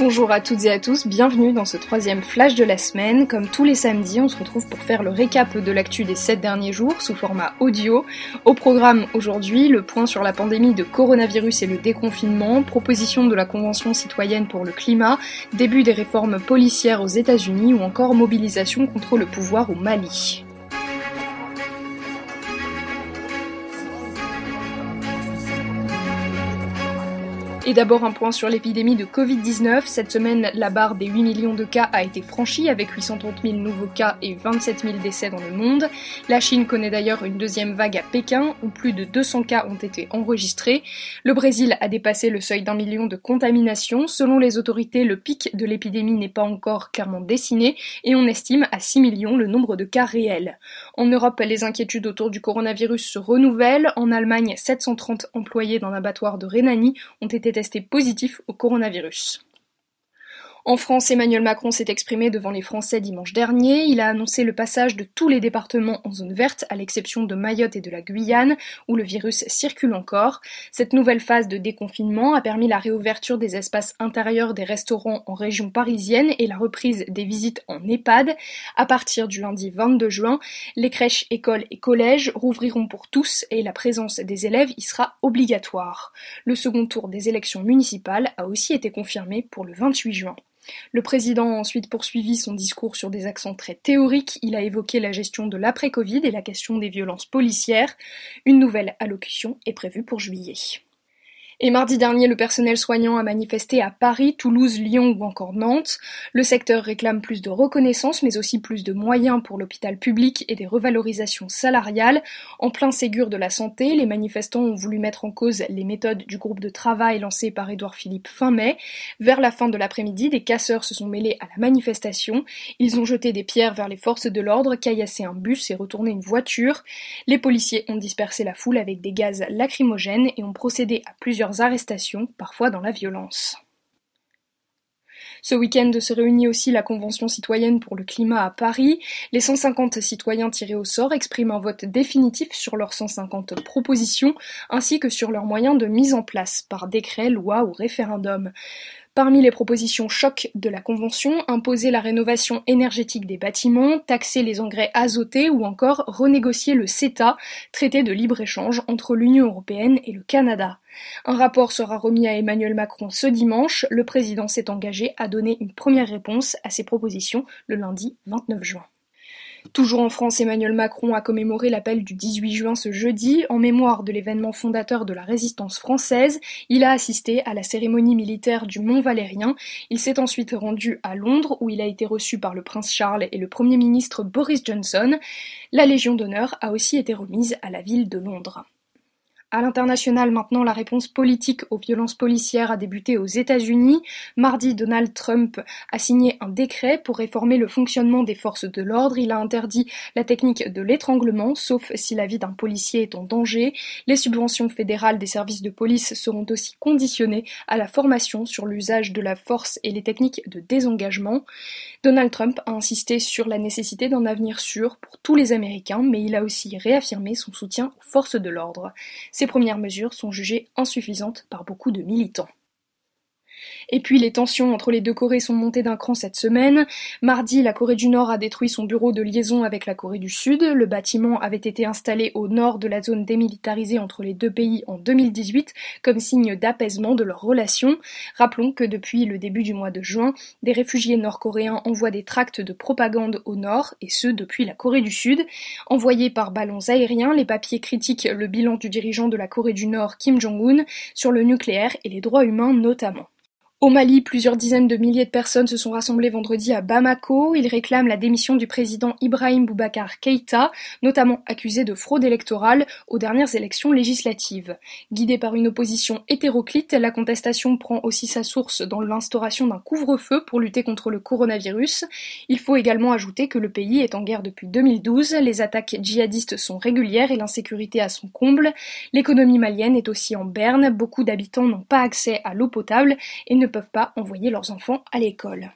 Bonjour à toutes et à tous, bienvenue dans ce troisième flash de la semaine. Comme tous les samedis, on se retrouve pour faire le récap de l'actu des 7 derniers jours sous format audio. Au programme aujourd'hui, le point sur la pandémie de coronavirus et le déconfinement, proposition de la Convention citoyenne pour le climat, début des réformes policières aux États-Unis ou encore mobilisation contre le pouvoir au Mali. Et d'abord un point sur l'épidémie de Covid-19. Cette semaine, la barre des 8 millions de cas a été franchie avec 830 000 nouveaux cas et 27 000 décès dans le monde. La Chine connaît d'ailleurs une deuxième vague à Pékin où plus de 200 cas ont été enregistrés. Le Brésil a dépassé le seuil d'un million de contaminations. Selon les autorités, le pic de l'épidémie n'est pas encore clairement dessiné et on estime à 6 millions le nombre de cas réels. En Europe, les inquiétudes autour du coronavirus se renouvellent. En Allemagne, 730 employés d'un abattoir de Rhénanie ont été positif au coronavirus. En France, Emmanuel Macron s'est exprimé devant les Français dimanche dernier. Il a annoncé le passage de tous les départements en zone verte, à l'exception de Mayotte et de la Guyane, où le virus circule encore. Cette nouvelle phase de déconfinement a permis la réouverture des espaces intérieurs des restaurants en région parisienne et la reprise des visites en EHPAD. À partir du lundi 22 juin, les crèches, écoles et collèges rouvriront pour tous et la présence des élèves y sera obligatoire. Le second tour des élections municipales a aussi été confirmé pour le 28 juin. Le président a ensuite poursuivi son discours sur des accents très théoriques. Il a évoqué la gestion de l'après-Covid et la question des violences policières. Une nouvelle allocution est prévue pour juillet. Et mardi dernier, le personnel soignant a manifesté à Paris, Toulouse, Lyon ou encore Nantes. Le secteur réclame plus de reconnaissance, mais aussi plus de moyens pour l'hôpital public et des revalorisations salariales. En plein Ségur de la santé, les manifestants ont voulu mettre en cause les méthodes du groupe de travail lancé par Édouard Philippe fin mai. Vers la fin de l'après-midi, des casseurs se sont mêlés à la manifestation. Ils ont jeté des pierres vers les forces de l'ordre, caillassé un bus et retourné une voiture. Les policiers ont dispersé la foule avec des gaz lacrymogènes et ont procédé à plusieurs arrestations, parfois dans la violence. Ce week-end se réunit aussi la Convention citoyenne pour le climat à Paris. Les 150 citoyens tirés au sort expriment un vote définitif sur leurs 150 propositions ainsi que sur leurs moyens de mise en place par décret, loi ou référendum. Parmi les propositions chocs de la Convention, imposer la rénovation énergétique des bâtiments, taxer les engrais azotés ou encore renégocier le CETA, traité de libre-échange entre l'Union européenne et le Canada. Un rapport sera remis à Emmanuel Macron ce dimanche. Le président s'est engagé à donner une première réponse à ces propositions le lundi 29 juin. Toujours en France, Emmanuel Macron a commémoré l'appel du 18 juin ce jeudi. En mémoire de l'événement fondateur de la résistance française, il a assisté à la cérémonie militaire du Mont Valérien. Il s'est ensuite rendu à Londres où il a été reçu par le prince Charles et le Premier ministre Boris Johnson. La Légion d'honneur a aussi été remise à la ville de Londres. À l'international maintenant, la réponse politique aux violences policières a débuté aux États-Unis. Mardi, Donald Trump a signé un décret pour réformer le fonctionnement des forces de l'ordre. Il a interdit la technique de l'étranglement, sauf si la vie d'un policier est en danger. Les subventions fédérales des services de police seront aussi conditionnées à la formation sur l'usage de la force et les techniques de désengagement. Donald Trump a insisté sur la nécessité d'un avenir sûr pour tous les Américains, mais il a aussi réaffirmé son soutien aux forces de l'ordre. Ces premières mesures sont jugées insuffisantes par beaucoup de militants. Et puis les tensions entre les deux Corées sont montées d'un cran cette semaine. Mardi, la Corée du Nord a détruit son bureau de liaison avec la Corée du Sud. Le bâtiment avait été installé au nord de la zone démilitarisée entre les deux pays en 2018 comme signe d'apaisement de leurs relations. Rappelons que depuis le début du mois de juin, des réfugiés nord-coréens envoient des tracts de propagande au nord, et ce depuis la Corée du Sud. Envoyés par ballons aériens, les papiers critiquent le bilan du dirigeant de la Corée du Nord, Kim Jong-un, sur le nucléaire et les droits humains notamment. Au Mali, plusieurs dizaines de milliers de personnes se sont rassemblées vendredi à Bamako. Ils réclament la démission du président Ibrahim Boubacar Keïta, notamment accusé de fraude électorale aux dernières élections législatives. Guidée par une opposition hétéroclite, la contestation prend aussi sa source dans l'instauration d'un couvre-feu pour lutter contre le coronavirus. Il faut également ajouter que le pays est en guerre depuis 2012, les attaques djihadistes sont régulières et l'insécurité à son comble. L'économie malienne est aussi en berne, beaucoup d'habitants n'ont pas accès à l'eau potable et ne peuvent pas envoyer leurs enfants à l'école.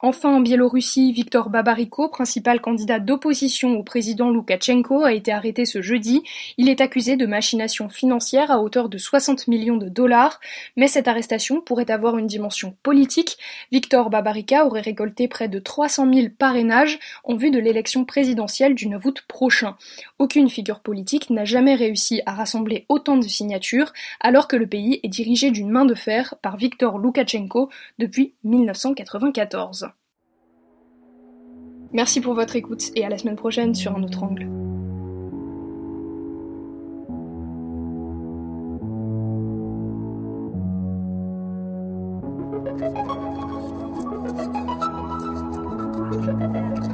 Enfin, en Biélorussie, Viktor Babariko, principal candidat d'opposition au président Loukachenko, a été arrêté ce jeudi. Il est accusé de machination financière à hauteur de 60 millions de dollars, mais cette arrestation pourrait avoir une dimension politique. Viktor Babarika aurait récolté près de 300 000 parrainages en vue de l'élection présidentielle du 9 août prochain. Aucune figure politique n'a jamais réussi à rassembler autant de signatures, alors que le pays est dirigé d'une main de fer par Viktor Loukachenko depuis 1994. Merci pour votre écoute et à la semaine prochaine sur un autre angle.